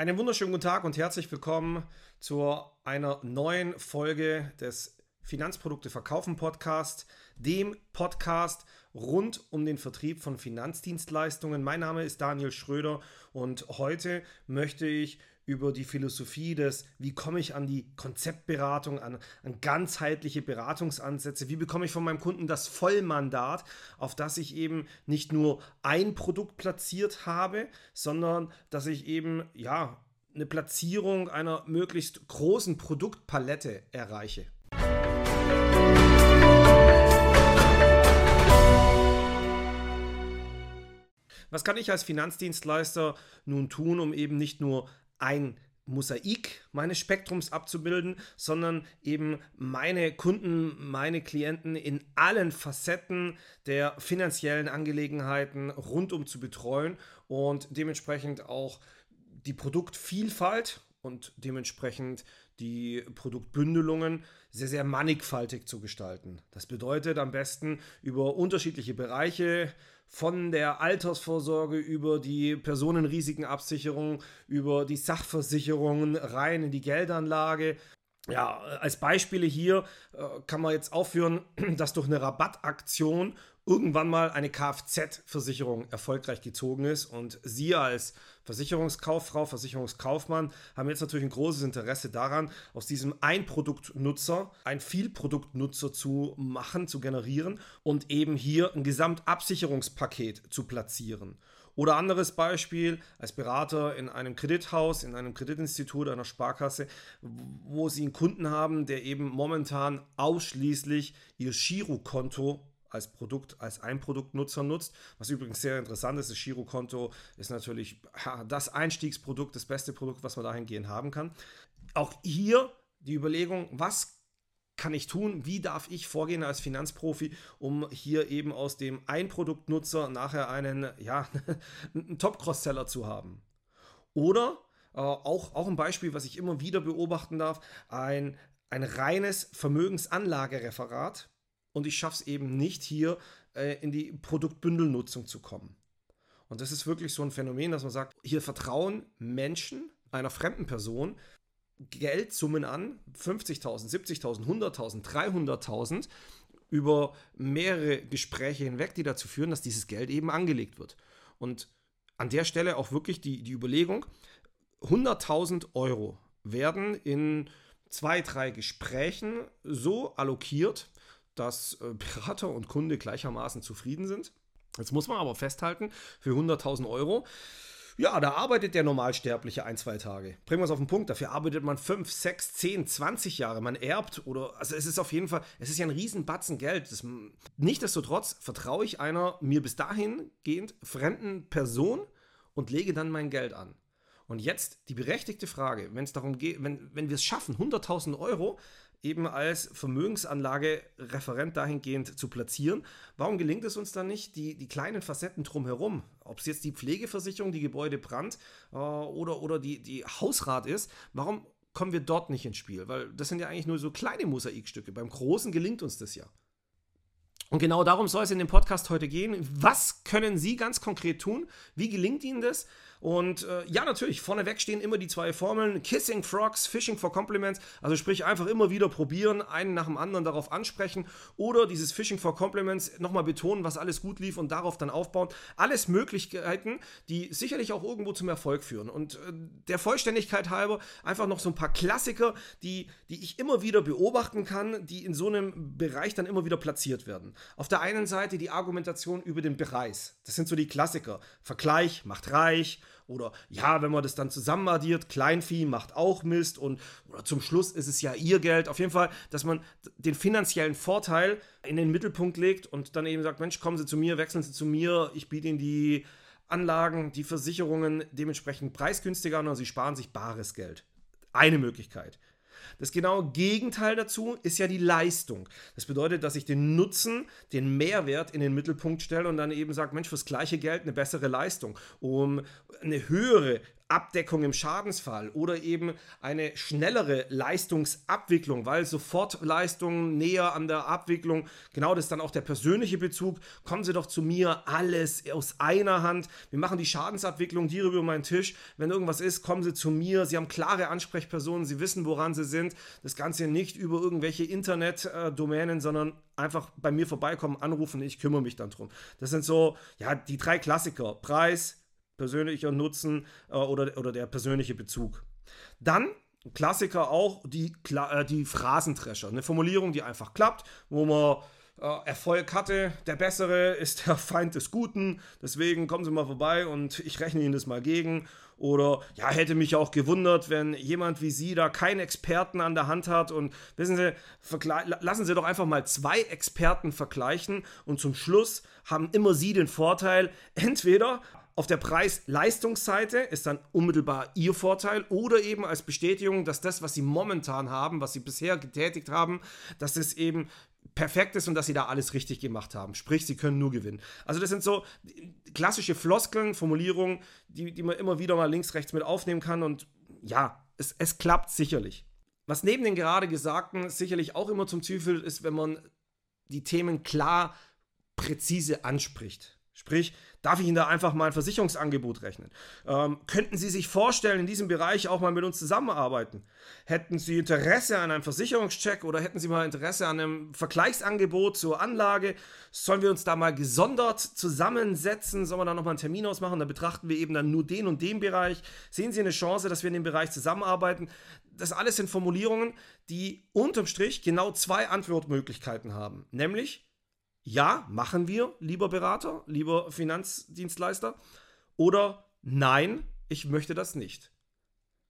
Einen wunderschönen guten Tag und herzlich willkommen zu einer neuen Folge des Finanzprodukte verkaufen Podcast, dem Podcast rund um den Vertrieb von Finanzdienstleistungen. Mein Name ist Daniel Schröder und heute möchte ich über die Philosophie des, wie komme ich an die Konzeptberatung, an, an ganzheitliche Beratungsansätze, wie bekomme ich von meinem Kunden das Vollmandat, auf das ich eben nicht nur ein Produkt platziert habe, sondern dass ich eben, ja, eine Platzierung einer möglichst großen Produktpalette erreiche. Was kann ich als Finanzdienstleister nun tun, um eben nicht nur ein Mosaik meines Spektrums abzubilden, sondern eben meine Kunden, meine Klienten in allen Facetten der finanziellen Angelegenheiten rundum zu betreuen und dementsprechend auch die Produktvielfalt und dementsprechend die Produktbündelungen sehr, sehr mannigfaltig zu gestalten. Das bedeutet am besten über unterschiedliche Bereiche von der Altersvorsorge über die Personenrisikenabsicherung, über die Sachversicherungen rein in die Geldanlage. Ja, als Beispiele hier äh, kann man jetzt aufführen, dass durch eine Rabattaktion irgendwann mal eine Kfz-Versicherung erfolgreich gezogen ist und Sie als Versicherungskauffrau, Versicherungskaufmann haben jetzt natürlich ein großes Interesse daran, aus diesem Einproduktnutzer ein Vielproduktnutzer zu machen, zu generieren und eben hier ein Gesamtabsicherungspaket zu platzieren. Oder anderes Beispiel, als Berater in einem Kredithaus, in einem Kreditinstitut, einer Sparkasse, wo Sie einen Kunden haben, der eben momentan ausschließlich Ihr Girokonto als Produkt, als Einproduktnutzer nutzt. Was übrigens sehr interessant ist, das Girokonto ist natürlich das Einstiegsprodukt, das beste Produkt, was man dahingehend haben kann. Auch hier die Überlegung, was kann ich tun? Wie darf ich vorgehen als Finanzprofi, um hier eben aus dem Einproduktnutzer nachher einen, ja, einen Top-Cross-Seller zu haben? Oder äh, auch, auch ein Beispiel, was ich immer wieder beobachten darf, ein, ein reines Vermögensanlagereferat und ich schaffe es eben nicht, hier äh, in die Produktbündelnutzung zu kommen. Und das ist wirklich so ein Phänomen, dass man sagt, hier vertrauen Menschen einer fremden Person Geldsummen an, 50.000, 70.000, 100.000, 300.000 über mehrere Gespräche hinweg, die dazu führen, dass dieses Geld eben angelegt wird. Und an der Stelle auch wirklich die, die Überlegung, 100.000 Euro werden in zwei, drei Gesprächen so allokiert, dass äh, Berater und Kunde gleichermaßen zufrieden sind. Jetzt muss man aber festhalten, für 100.000 Euro, ja, da arbeitet der Normalsterbliche ein, zwei Tage. Bringen wir es auf den Punkt, dafür arbeitet man 5, 6, 10, 20 Jahre. Man erbt oder, also es ist auf jeden Fall, es ist ja ein Riesenbatzen Geld. Das, nichtsdestotrotz vertraue ich einer mir bis dahin gehend fremden Person und lege dann mein Geld an. Und jetzt die berechtigte Frage, wenn es darum geht, wenn, wenn wir es schaffen, 100.000 Euro eben als Vermögensanlage-Referent dahingehend zu platzieren. Warum gelingt es uns dann nicht, die, die kleinen Facetten drumherum, ob es jetzt die Pflegeversicherung, die Gebäudebrand äh, oder, oder die, die Hausrat ist, warum kommen wir dort nicht ins Spiel? Weil das sind ja eigentlich nur so kleine Mosaikstücke. Beim Großen gelingt uns das ja. Und genau darum soll es in dem Podcast heute gehen. Was können Sie ganz konkret tun? Wie gelingt Ihnen das? Und äh, ja, natürlich, vorneweg stehen immer die zwei Formeln: Kissing Frogs, Fishing for Compliments. Also sprich, einfach immer wieder probieren, einen nach dem anderen darauf ansprechen oder dieses Fishing for Compliments nochmal betonen, was alles gut lief und darauf dann aufbauen. Alles Möglichkeiten, die sicherlich auch irgendwo zum Erfolg führen. Und äh, der Vollständigkeit halber einfach noch so ein paar Klassiker, die, die ich immer wieder beobachten kann, die in so einem Bereich dann immer wieder platziert werden. Auf der einen Seite die Argumentation über den Preis. Das sind so die Klassiker. Vergleich macht reich oder ja, wenn man das dann zusammen addiert, Kleinvieh macht auch Mist und oder zum Schluss ist es ja ihr Geld. Auf jeden Fall, dass man den finanziellen Vorteil in den Mittelpunkt legt und dann eben sagt, Mensch, kommen Sie zu mir, wechseln Sie zu mir, ich biete Ihnen die Anlagen, die Versicherungen dementsprechend preisgünstiger an und Sie sparen sich bares Geld. Eine Möglichkeit. Das genaue Gegenteil dazu ist ja die Leistung. Das bedeutet, dass ich den Nutzen, den Mehrwert in den Mittelpunkt stelle und dann eben sage, Mensch, fürs gleiche Geld eine bessere Leistung, um eine höhere Abdeckung im Schadensfall oder eben eine schnellere Leistungsabwicklung, weil Sofortleistungen näher an der Abwicklung, genau das ist dann auch der persönliche Bezug. Kommen Sie doch zu mir, alles aus einer Hand. Wir machen die Schadensabwicklung dir über meinen Tisch. Wenn irgendwas ist, kommen Sie zu mir. Sie haben klare Ansprechpersonen, Sie wissen, woran Sie sind. Das Ganze nicht über irgendwelche Internetdomänen, sondern einfach bei mir vorbeikommen, anrufen, ich kümmere mich dann drum. Das sind so, ja, die drei Klassiker. Preis, persönlicher Nutzen äh, oder, oder der persönliche Bezug. Dann Klassiker auch die, äh, die Phrasentrescher. Eine Formulierung, die einfach klappt, wo man äh, Erfolg hatte. Der Bessere ist der Feind des Guten. Deswegen kommen Sie mal vorbei und ich rechne Ihnen das mal gegen. Oder ja, hätte mich auch gewundert, wenn jemand wie Sie da keinen Experten an der Hand hat. Und wissen Sie, lassen Sie doch einfach mal zwei Experten vergleichen und zum Schluss haben immer Sie den Vorteil, entweder auf der Preis-Leistungsseite ist dann unmittelbar Ihr Vorteil oder eben als Bestätigung, dass das, was Sie momentan haben, was Sie bisher getätigt haben, dass es eben perfekt ist und dass Sie da alles richtig gemacht haben. Sprich, Sie können nur gewinnen. Also das sind so klassische Floskeln, Formulierungen, die, die man immer wieder mal links, rechts mit aufnehmen kann und ja, es, es klappt sicherlich. Was neben den gerade Gesagten sicherlich auch immer zum Ziel führt, ist, wenn man die Themen klar, präzise anspricht. Sprich, darf ich Ihnen da einfach mal ein Versicherungsangebot rechnen? Ähm, könnten Sie sich vorstellen, in diesem Bereich auch mal mit uns zusammenarbeiten? Hätten Sie Interesse an einem Versicherungscheck oder hätten Sie mal Interesse an einem Vergleichsangebot zur Anlage? Sollen wir uns da mal gesondert zusammensetzen? Sollen wir da nochmal einen Termin ausmachen? Da betrachten wir eben dann nur den und den Bereich. Sehen Sie eine Chance, dass wir in dem Bereich zusammenarbeiten? Das alles sind Formulierungen, die unterm Strich genau zwei Antwortmöglichkeiten haben. Nämlich, ja, machen wir, lieber Berater, lieber Finanzdienstleister. Oder nein, ich möchte das nicht.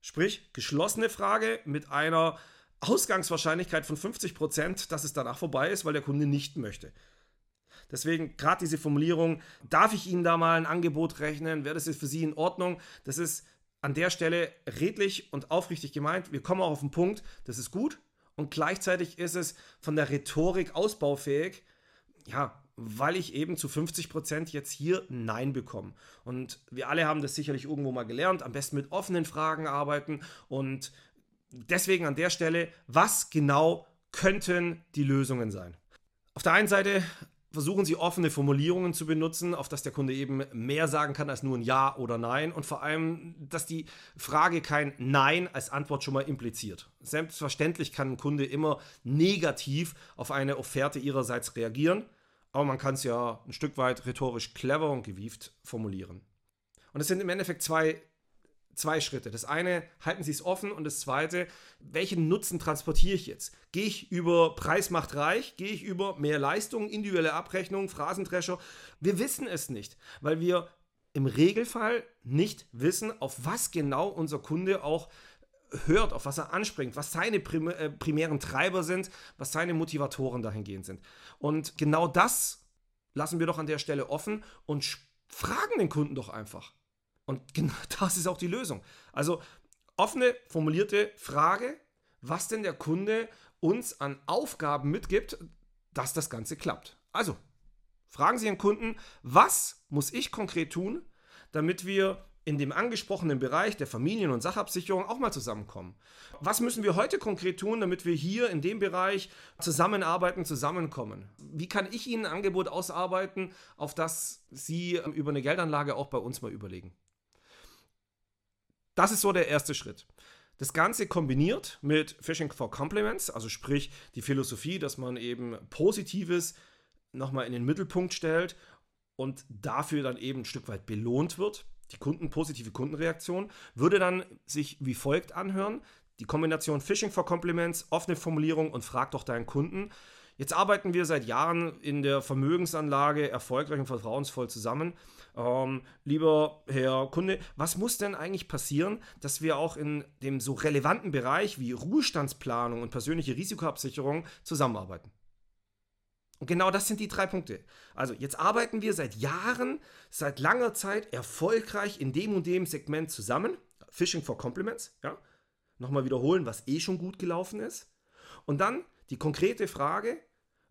Sprich, geschlossene Frage mit einer Ausgangswahrscheinlichkeit von 50%, dass es danach vorbei ist, weil der Kunde nicht möchte. Deswegen gerade diese Formulierung, darf ich Ihnen da mal ein Angebot rechnen? Wäre das jetzt für Sie in Ordnung? Das ist an der Stelle redlich und aufrichtig gemeint. Wir kommen auch auf den Punkt, das ist gut. Und gleichzeitig ist es von der Rhetorik ausbaufähig, ja, weil ich eben zu 50% jetzt hier Nein bekomme. Und wir alle haben das sicherlich irgendwo mal gelernt, am besten mit offenen Fragen arbeiten und deswegen an der Stelle, was genau könnten die Lösungen sein? Auf der einen Seite versuchen Sie offene Formulierungen zu benutzen, auf dass der Kunde eben mehr sagen kann als nur ein Ja oder Nein und vor allem, dass die Frage kein Nein als Antwort schon mal impliziert. Selbstverständlich kann ein Kunde immer negativ auf eine Offerte ihrerseits reagieren aber man kann es ja ein Stück weit rhetorisch clever und gewieft formulieren. Und es sind im Endeffekt zwei, zwei Schritte. Das eine, halten Sie es offen und das zweite, welchen Nutzen transportiere ich jetzt? Gehe ich über Preis macht reich? Gehe ich über mehr Leistung, individuelle Abrechnung, Phrasendrescher? Wir wissen es nicht, weil wir im Regelfall nicht wissen, auf was genau unser Kunde auch hört, auf was er anspringt, was seine prim äh, primären Treiber sind, was seine Motivatoren dahingehend sind. Und genau das lassen wir doch an der Stelle offen und fragen den Kunden doch einfach. Und genau das ist auch die Lösung. Also offene, formulierte Frage, was denn der Kunde uns an Aufgaben mitgibt, dass das Ganze klappt. Also, fragen Sie den Kunden, was muss ich konkret tun, damit wir in dem angesprochenen Bereich der Familien- und Sachabsicherung auch mal zusammenkommen. Was müssen wir heute konkret tun, damit wir hier in dem Bereich zusammenarbeiten, zusammenkommen? Wie kann ich Ihnen ein Angebot ausarbeiten, auf das Sie über eine Geldanlage auch bei uns mal überlegen? Das ist so der erste Schritt. Das Ganze kombiniert mit Fishing for Compliments, also sprich die Philosophie, dass man eben Positives nochmal in den Mittelpunkt stellt und dafür dann eben ein Stück weit belohnt wird die Kunden, positive Kundenreaktion, würde dann sich wie folgt anhören. Die Kombination Phishing for Compliments, offene Formulierung und frag doch deinen Kunden. Jetzt arbeiten wir seit Jahren in der Vermögensanlage erfolgreich und vertrauensvoll zusammen. Ähm, lieber Herr Kunde, was muss denn eigentlich passieren, dass wir auch in dem so relevanten Bereich wie Ruhestandsplanung und persönliche Risikoabsicherung zusammenarbeiten? Und genau das sind die drei Punkte. Also jetzt arbeiten wir seit Jahren, seit langer Zeit erfolgreich in dem und dem Segment zusammen. Fishing for Compliments, ja. Nochmal wiederholen, was eh schon gut gelaufen ist. Und dann die konkrete Frage,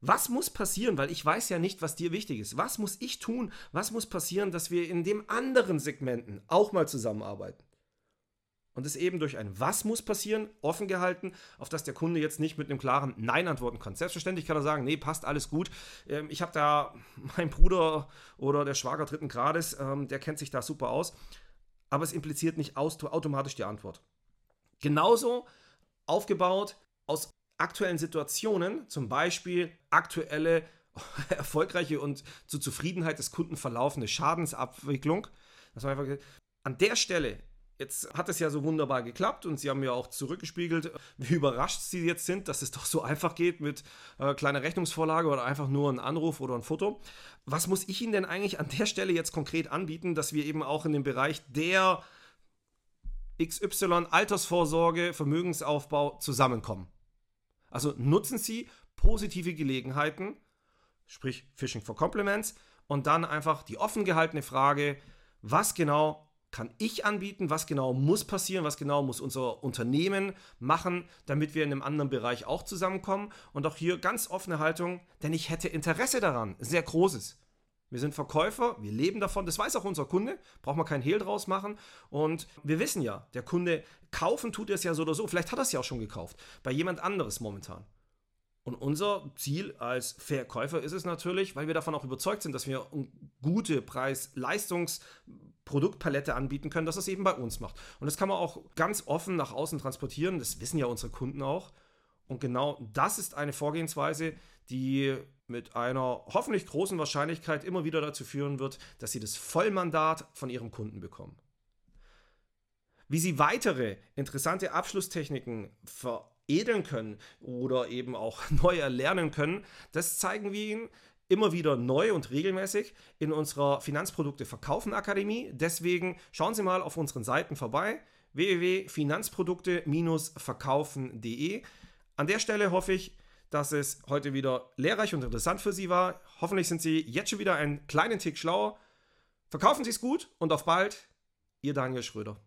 was muss passieren, weil ich weiß ja nicht, was dir wichtig ist. Was muss ich tun? Was muss passieren, dass wir in dem anderen Segmenten auch mal zusammenarbeiten? Und das eben durch ein Was muss passieren, offen gehalten, auf das der Kunde jetzt nicht mit einem klaren Nein antworten kann. Selbstverständlich kann er sagen, nee, passt alles gut. Ähm, ich habe da mein Bruder oder der Schwager dritten Grades, ähm, der kennt sich da super aus. Aber es impliziert nicht automatisch die Antwort. Genauso aufgebaut aus aktuellen Situationen, zum Beispiel aktuelle erfolgreiche und zur Zufriedenheit des Kunden verlaufende Schadensabwicklung. Das war einfach, an der Stelle, jetzt hat es ja so wunderbar geklappt und Sie haben ja auch zurückgespiegelt, wie überrascht Sie jetzt sind, dass es doch so einfach geht mit äh, kleiner Rechnungsvorlage oder einfach nur ein Anruf oder ein Foto. Was muss ich Ihnen denn eigentlich an der Stelle jetzt konkret anbieten, dass wir eben auch in dem Bereich der XY Altersvorsorge, Vermögensaufbau zusammenkommen? Also nutzen Sie positive Gelegenheiten, sprich Phishing for Compliments, und dann einfach die offen gehaltene Frage, was genau kann ich anbieten, was genau muss passieren, was genau muss unser Unternehmen machen, damit wir in einem anderen Bereich auch zusammenkommen. Und auch hier ganz offene Haltung, denn ich hätte Interesse daran, sehr großes. Wir sind Verkäufer, wir leben davon, das weiß auch unser Kunde, braucht man keinen Hehl draus machen. Und wir wissen ja, der Kunde kaufen tut es ja so oder so, vielleicht hat er es ja auch schon gekauft, bei jemand anderes momentan. Und unser Ziel als Verkäufer ist es natürlich, weil wir davon auch überzeugt sind, dass wir eine gute Preis-Leistungs-Produktpalette anbieten können, dass es eben bei uns macht. Und das kann man auch ganz offen nach außen transportieren. Das wissen ja unsere Kunden auch. Und genau das ist eine Vorgehensweise, die mit einer hoffentlich großen Wahrscheinlichkeit immer wieder dazu führen wird, dass sie das Vollmandat von ihrem Kunden bekommen. Wie sie weitere interessante Abschlusstechniken ver edeln können oder eben auch neu erlernen können, das zeigen wir Ihnen immer wieder neu und regelmäßig in unserer Finanzprodukte Verkaufen Akademie. Deswegen schauen Sie mal auf unseren Seiten vorbei www.finanzprodukte-verkaufen.de. An der Stelle hoffe ich, dass es heute wieder lehrreich und interessant für Sie war. Hoffentlich sind Sie jetzt schon wieder einen kleinen Tick schlauer. Verkaufen Sie es gut und auf bald. Ihr Daniel Schröder.